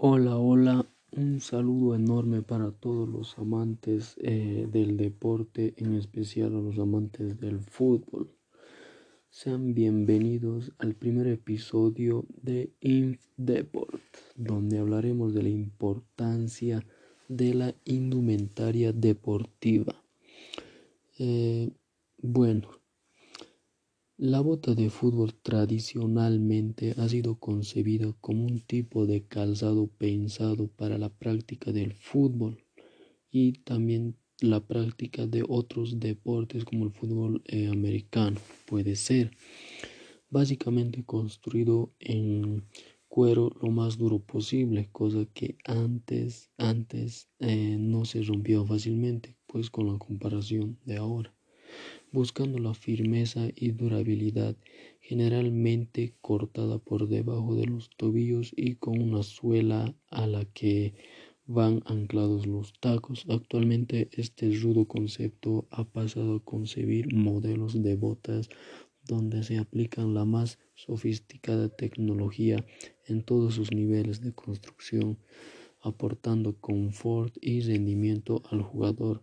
Hola, hola, un saludo enorme para todos los amantes eh, del deporte, en especial a los amantes del fútbol. Sean bienvenidos al primer episodio de InfDeport, donde hablaremos de la importancia de la indumentaria deportiva. Eh, bueno, la bota de fútbol tradicionalmente ha sido concebida como un tipo de calzado pensado para la práctica del fútbol y también la práctica de otros deportes como el fútbol eh, americano. Puede ser básicamente construido en cuero lo más duro posible, cosa que antes, antes eh, no se rompió fácilmente, pues con la comparación de ahora buscando la firmeza y durabilidad, generalmente cortada por debajo de los tobillos y con una suela a la que van anclados los tacos. Actualmente este rudo concepto ha pasado a concebir modelos de botas donde se aplican la más sofisticada tecnología en todos sus niveles de construcción, aportando confort y rendimiento al jugador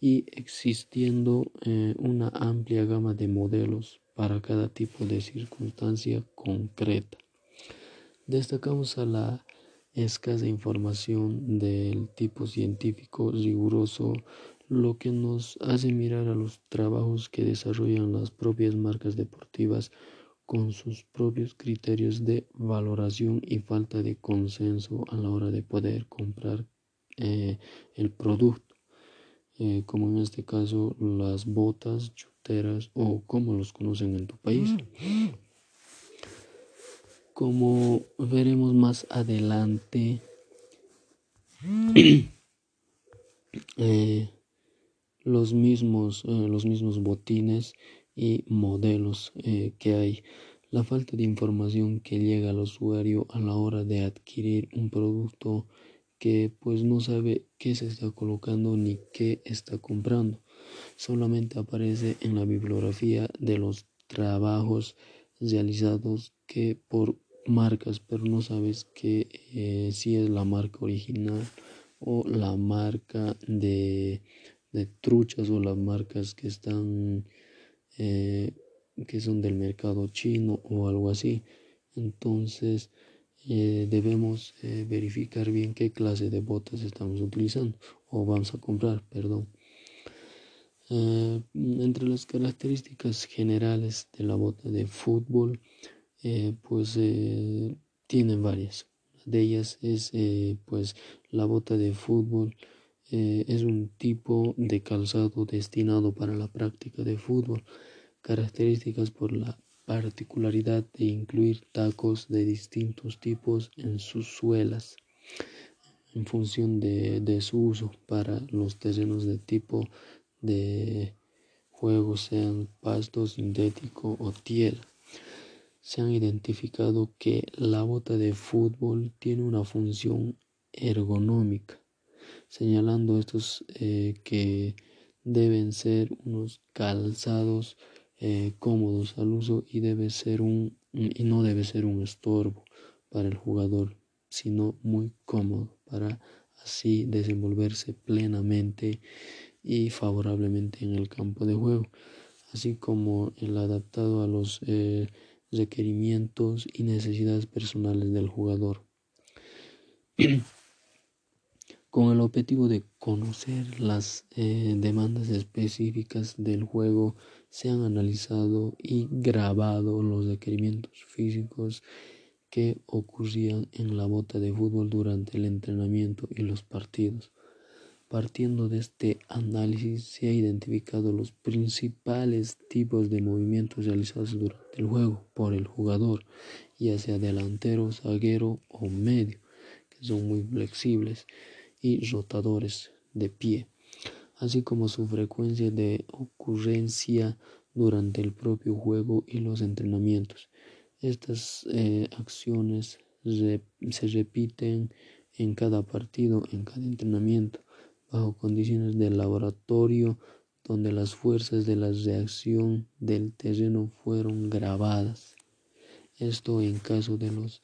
y existiendo eh, una amplia gama de modelos para cada tipo de circunstancia concreta. Destacamos a la escasa información del tipo científico riguroso, lo que nos hace mirar a los trabajos que desarrollan las propias marcas deportivas con sus propios criterios de valoración y falta de consenso a la hora de poder comprar eh, el producto. Eh, como en este caso las botas, chuteras o como los conocen en tu país. Como veremos más adelante, eh, los, mismos, eh, los mismos botines y modelos que hay. La falta de información que llega al usuario a la hora de adquirir un producto que pues no sabe qué se está colocando ni qué está comprando. Solamente aparece en la bibliografía de los trabajos realizados que por marcas, pero no sabes que eh, si es la marca original o la marca de, de truchas o las marcas que están eh, que son del mercado chino o algo así. Entonces, eh, debemos eh, verificar bien qué clase de botas estamos utilizando o vamos a comprar, perdón. Eh, entre las características generales de la bota de fútbol, pues tienen varias. De ellas es pues la bota de fútbol es un tipo de calzado destinado para la práctica de fútbol, características por la particularidad de incluir tacos de distintos tipos en sus suelas en función de, su uso para los terrenos de tipo de juego sean pasto sintético o tierra. Se han identificado que la bota de fútbol tiene una función ergonómica, señalando estos eh, que deben ser unos calzados eh, cómodos al uso y debe ser un y no debe ser un estorbo para el jugador, sino muy cómodo para así desenvolverse plenamente y favorablemente en el campo de juego, así como el adaptado a los eh, requerimientos y necesidades personales del jugador. con el objetivo de conocer las eh, demandas específicas del juego, se han analizado y grabado los requerimientos físicos que ocurrían en la bota de fútbol durante el entrenamiento y los partidos. Partiendo de este análisis se han identificado los principales tipos de movimientos realizados durante el juego por el jugador, ya sea delantero, zaguero o medio, que son muy flexibles y rotadores de pie, así como su frecuencia de ocurrencia durante el propio juego y los entrenamientos. Estas eh, acciones se repiten en cada partido, en cada entrenamiento, bajo condiciones de laboratorio donde las fuerzas de la reacción del terreno fueron grabadas. Esto en caso de los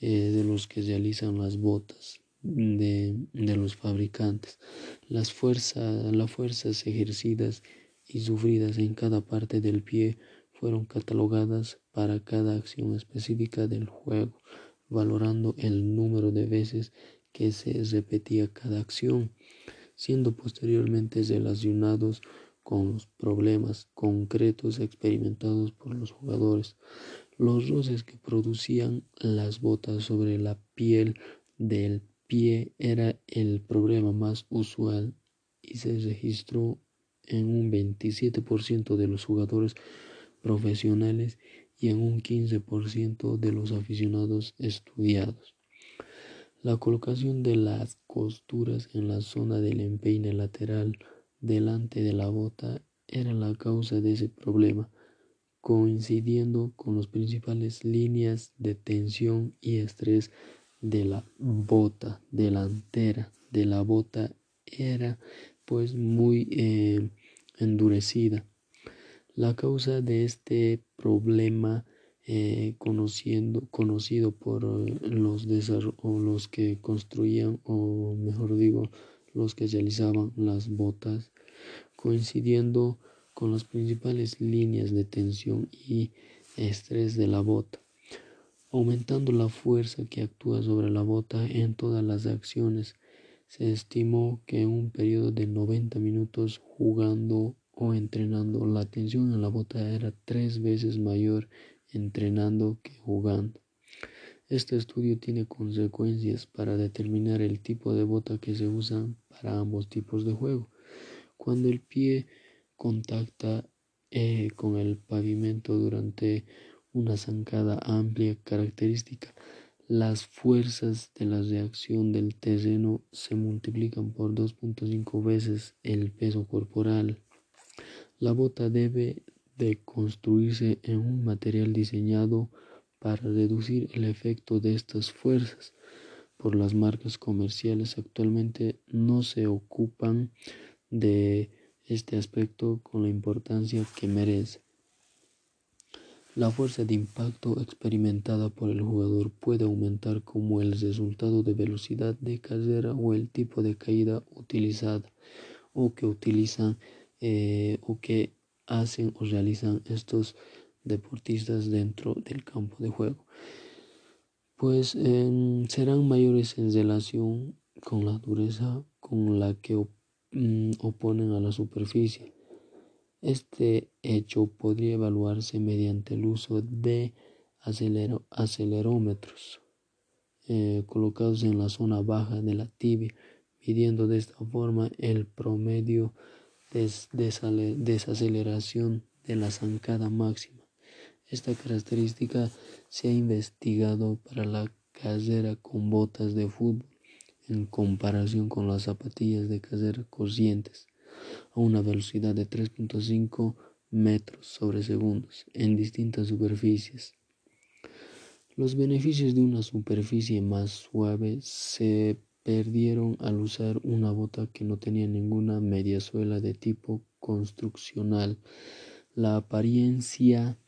eh, de los que realizan las botas de, los fabricantes. Las fuerzas, las fuerzas ejercidas y sufridas en cada parte del pie fueron catalogadas para cada acción específica del juego, valorando el número de veces que se repetía cada acción, siendo posteriormente relacionados con los problemas concretos experimentados por los jugadores. Los roces que producían las botas sobre la piel del era el problema más usual y se registró en un 27% de los jugadores profesionales y en un 15% de los aficionados estudiados. La colocación de las costuras en la zona del empeine lateral delante de la bota era la causa de ese problema, coincidiendo con las principales líneas de tensión y estrés de la bota delantera de la bota era pues muy eh, endurecida. La causa de este problema eh, conociendo, conocido por los, o los que construían o mejor digo los que realizaban las botas coincidiendo con las principales líneas de tensión y estrés de la bota, aumentando la fuerza que actúa sobre la bota en todas las acciones. Se estimó que en un periodo de 90 minutos jugando o entrenando, la tensión en la bota era tres veces mayor entrenando que jugando. Este estudio tiene consecuencias para determinar el tipo de bota que se usa para ambos tipos de juego. Cuando el pie contacta eh, con el pavimento durante una zancada amplia característica, las fuerzas de la reacción del terreno se multiplican por 2.5 veces el peso corporal. La bota debe de construirse en un material diseñado para reducir el efecto de estas fuerzas. Por las marcas comerciales actualmente no se ocupan de este aspecto con la importancia que merece. La fuerza de impacto experimentada por el jugador puede aumentar como el resultado de velocidad de carrera o el tipo de caída utilizada o que utilizan eh, o que hacen o realizan estos deportistas dentro del campo de juego. Pues em, serán mayores en relación con la dureza con la que Mm, oponen a la superficie. Este hecho podría evaluarse mediante el uso de acelerómetros eh, colocados en la zona baja de la tibia, midiendo de esta forma el promedio de desaceleración de la zancada máxima. Esta característica se ha investigado para la carrera con botas de fútbol en comparación con las zapatillas de carrera corrientes a una velocidad de 3.5 metros sobre segundos en distintas superficies. Los beneficios de una superficie más suave se perdieron al usar una bota que no tenía ninguna mediasuela de tipo construccional. La apariencia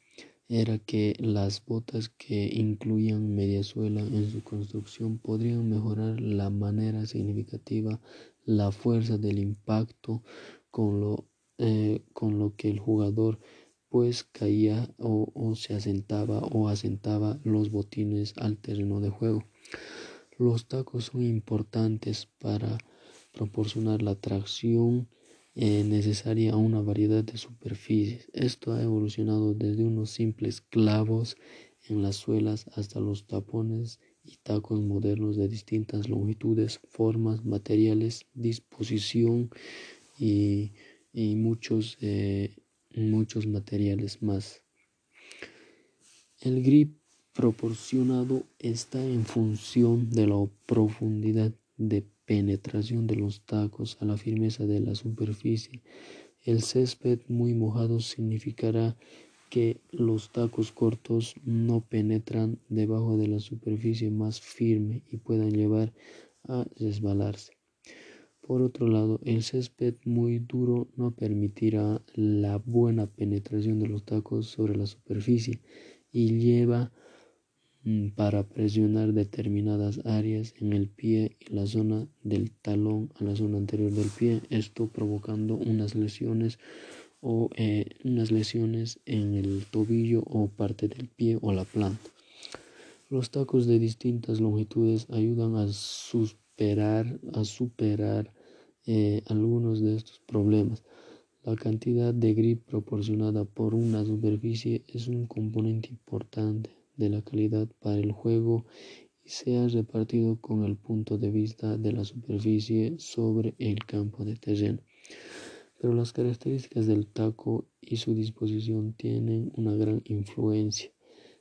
era que las botas que incluían mediasuela en su construcción podrían mejorar la manera significativa la fuerza del impacto con lo, eh, con lo que el jugador pues caía o, se asentaba o asentaba los botines al terreno de juego. Los tacos son importantes para proporcionar la tracción eh, necesaria a una variedad de superficies. Esto ha evolucionado desde unos simples clavos en las suelas hasta los tapones y tacos modernos de distintas longitudes, formas, materiales, disposición y, muchos, eh, muchos materiales más. El grip proporcionado está en función de la profundidad de penetración de los tacos a la firmeza de la superficie. El césped muy mojado significará que los tacos cortos no penetran debajo de la superficie más firme y puedan llevar a resbalarse. Por otro lado, el césped muy duro no permitirá la buena penetración de los tacos sobre la superficie y lleva mm, para presionar determinadas áreas en el pie y la zona del talón a la zona anterior del pie, esto provocando unas lesiones o eh, unas lesiones en el tobillo o parte del pie o la planta. Los tacos de distintas longitudes ayudan a superar, a superar eh, algunos de estos problemas. La cantidad de grip proporcionada por una superficie es un componente importante de la calidad para el juego y se ha repartido con el punto de vista de la superficie sobre el campo de terreno. Pero las características del taco y su disposición tienen una gran influencia.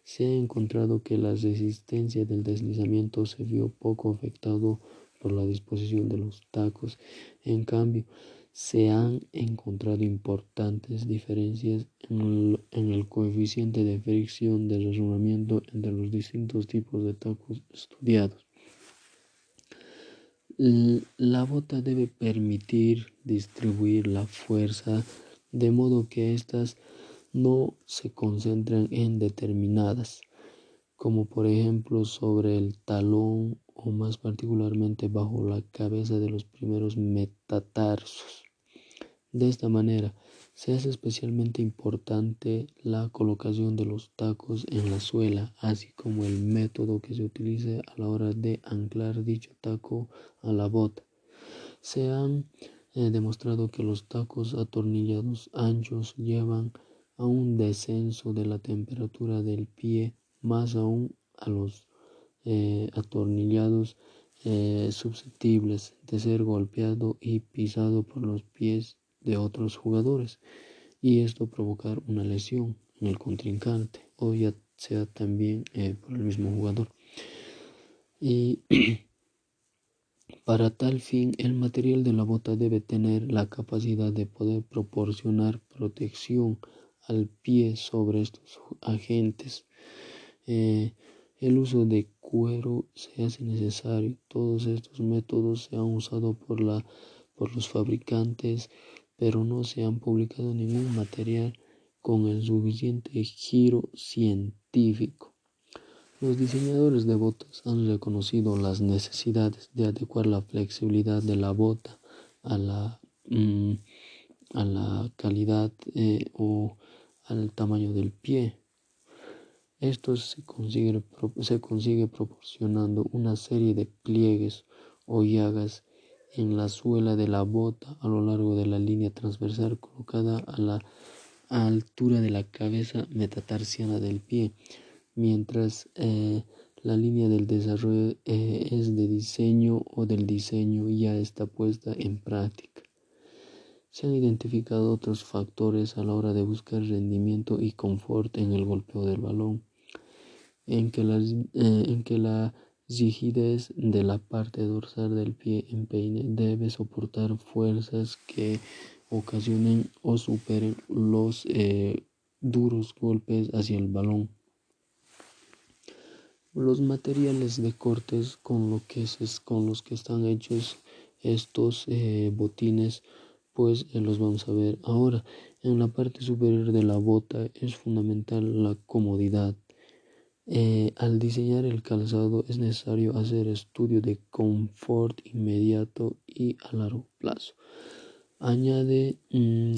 Se ha encontrado que la resistencia del deslizamiento se vio poco afectado por la disposición de los tacos. En cambio, se han encontrado importantes diferencias en el, coeficiente de fricción de razonamiento entre los distintos tipos de tacos estudiados. La bota debe permitir distribuir la fuerza de modo que éstas no se concentren en determinadas, como por ejemplo sobre el talón o más particularmente bajo la cabeza de los primeros metatarsos. De esta manera, se hace especialmente importante la colocación de los tacos en la suela, así como el método que se utilice a la hora de anclar dicho taco a la bota. Se han eh, demostrado que los tacos atornillados anchos llevan a un descenso de la temperatura del pie, más aún a los eh, atornillados eh, susceptibles de ser golpeado y pisado por los pies de otros jugadores y esto provocar una lesión en el contrincante o ya sea también eh, por el mismo jugador. Y para tal fin el material de la bota debe tener la capacidad de poder proporcionar protección al pie sobre estos agentes. Eh, el uso de cuero se hace necesario. Todos estos métodos se han usado por, la, por los fabricantes pero no se han publicado ningún material con el suficiente giro científico. Los diseñadores de botas han reconocido las necesidades de adecuar la flexibilidad de la bota a la, mm, a la calidad eh, o al tamaño del pie. Esto se consigue, se consigue proporcionando una serie de pliegues o llagas en la suela de la bota a lo largo de la línea transversal colocada a la altura de la cabeza metatarsiana del pie, mientras eh, la línea del desarrollo eh, es de diseño o del diseño ya está puesta en práctica. Se han identificado otros factores a la hora de buscar rendimiento y confort en el golpeo del balón, en que, eh, en que la rigidez de la parte dorsal del pie en peine debe soportar fuerzas que ocasionen o superen los eh, duros golpes hacia el balón. Los materiales de cortes con, que con los que están hechos estos eh, botines, pues eh, los vamos a ver ahora. En la parte superior de la bota es fundamental la comodidad eh, al diseñar el calzado es necesario hacer estudio de confort inmediato y a largo plazo. Mm,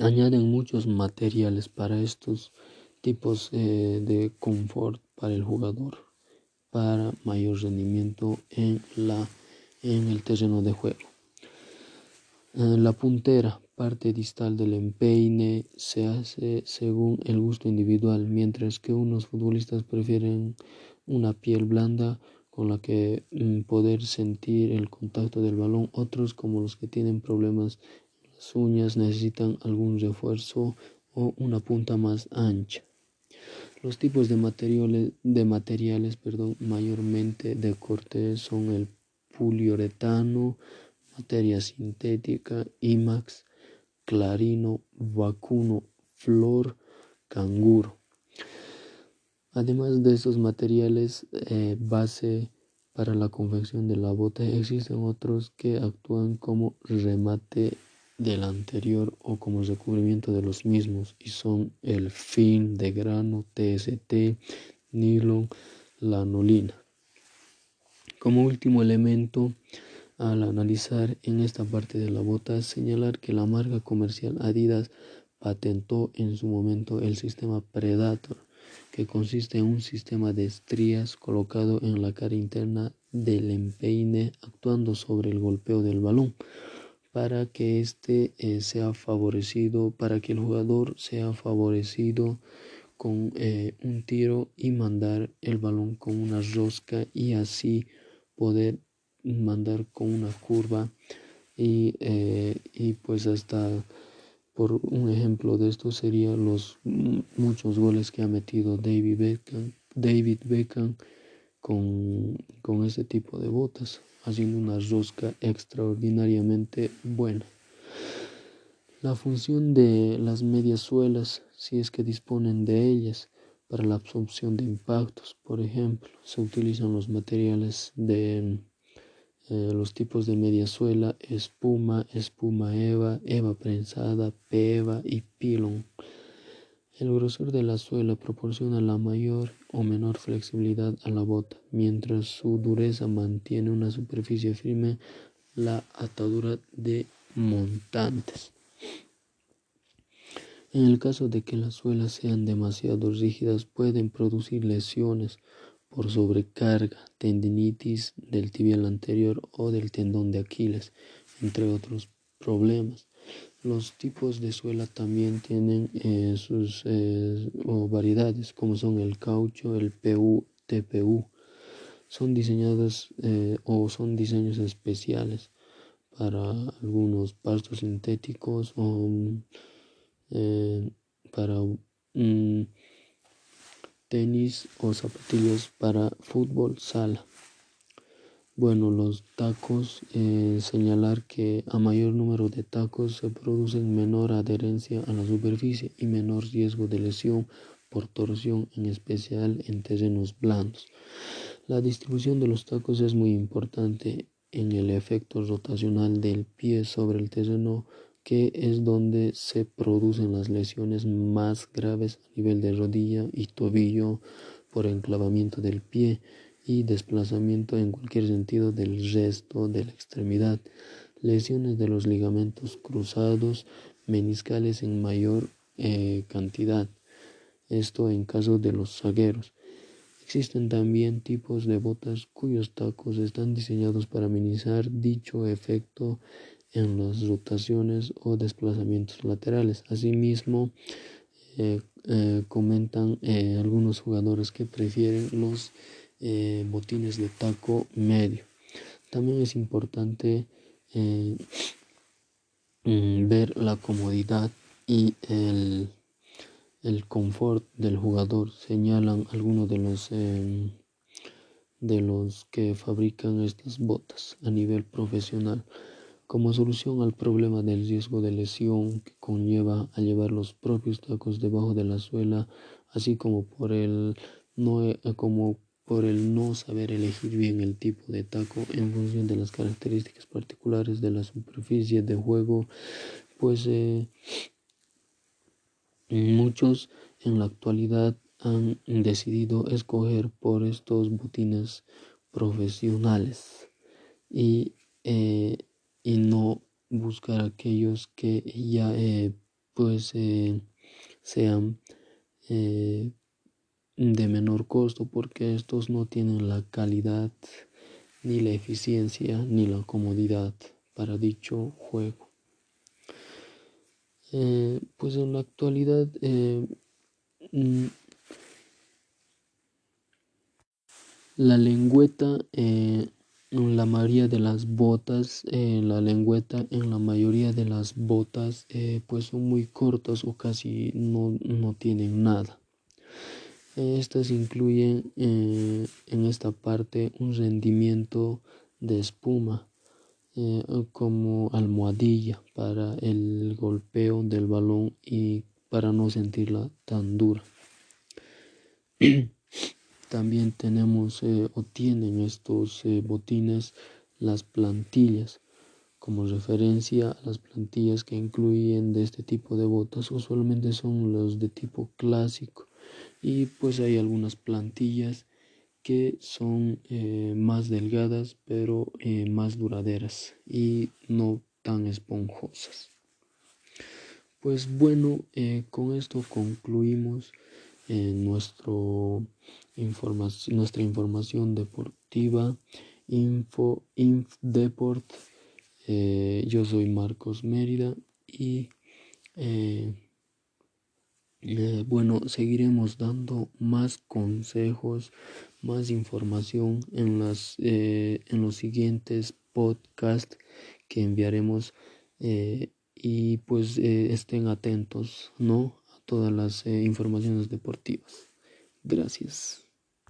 añaden muchos materiales para estos tipos eh, de confort para el jugador para mayor rendimiento en, la, en el terreno de juego. Eh, la puntera parte distal del empeine se hace según el gusto individual, mientras que unos futbolistas prefieren una piel blanda con la que mm, poder sentir el contacto del balón. Otros, como los que tienen problemas en las uñas, necesitan algún refuerzo o una punta más ancha. Los tipos de materiales, mayormente de corte son el poliuretano, materia sintética, IMAX, clarino, vacuno, flor, canguro. Además de estos materiales eh, base para la confección de la bota, existen otros que actúan como remate del anterior o como recubrimiento de los mismos y son el film de grano, TST, nylon, lanolina. Como último elemento, al analizar en esta parte de la bota, señalar que la marca comercial Adidas patentó en su momento el sistema Predator, que consiste en un sistema de estrías colocado en la cara interna del empeine actuando sobre el golpeo del balón para que este eh, sea favorecido, para que el jugador sea favorecido con eh, un tiro y mandar el balón con una rosca y así poder mandar con una curva y, eh, y pues hasta por un ejemplo de esto serían los muchos goles que ha metido David Beckham, David Beckham con, con ese tipo de botas, haciendo una rosca extraordinariamente buena. La función de las medias suelas, si es que disponen de ellas, para la absorción de impactos, por ejemplo, se utilizan los materiales de eh, los tipos de media suela, espuma, espuma eva, eva prensada, peva y pilon. El grosor de la suela proporciona la mayor o menor flexibilidad a la bota, mientras su dureza mantiene una superficie firme la atadura de montantes. En el caso de que las suelas sean demasiado rígidas, pueden producir lesiones por sobrecarga, tendinitis del tibial anterior o del tendón de Aquiles, entre otros problemas. Los tipos de suela también tienen eh, sus eh, variedades, como son el caucho, el PU, TPU. Son diseñados eh, o son diseños especiales para algunos pastos sintéticos o para mm, tenis o zapatillas para fútbol sala. Bueno, los tacos, eh, señalar que a mayor número de tacos se producen menor adherencia a la superficie y menor riesgo de lesión por torsión, en especial en terrenos blandos. La distribución de los tacos es muy importante en el efecto rotacional del pie sobre el terreno que es donde se producen las lesiones más graves a nivel de rodilla y tobillo por enclavamiento del pie y desplazamiento en cualquier sentido del resto de la extremidad, lesiones de los ligamentos cruzados meniscales en mayor eh, cantidad, esto en caso de los zagueros. Existen también tipos de botas cuyos tacos están diseñados para minimizar dicho efecto en las rotaciones o desplazamientos laterales. Asimismo, eh, eh, comentan eh, algunos jugadores que prefieren los botines de taco medio. También es importante mm, ver la comodidad y el, el confort del jugador. Señalan algunos de los de los que fabrican estas botas a nivel profesional. Como solución al problema del riesgo de lesión que conlleva a llevar los propios tacos debajo de la suela, así como por el no, eh, como por el no saber elegir bien el tipo de taco en función de las características particulares de la superficie de juego, pues eh, muchos en la actualidad han decidido escoger por estos botines profesionales. Y eh, y no buscar aquellos que ya eh, pues eh, sean eh, de menor costo porque estos no tienen la calidad ni la eficiencia ni la comodidad para dicho juego. Pues en la actualidad mm, la lengüeta la mayoría de las botas, eh, la lengüeta en la mayoría de las botas eh, pues son muy cortas o casi no, no tienen nada. Estas incluyen eh, en esta parte un rendimiento de espuma como almohadilla para el golpeo del balón y para no sentirla tan dura. También tenemos eh, o tienen estos eh, botines las plantillas como referencia las plantillas que incluyen de este tipo de botas usualmente son los de tipo clásico y pues hay algunas plantillas que son eh, más delgadas pero más duraderas y no tan esponjosas. Pues bueno, con esto concluimos nuestro nuestra información deportiva, info, inf deport. yo soy Marcos Mérida y bueno, seguiremos dando más consejos, más información en, las, eh, en los siguientes podcasts que enviaremos eh, y pues eh, estén atentos, ¿no? Todas las informaciones deportivas. Gracias.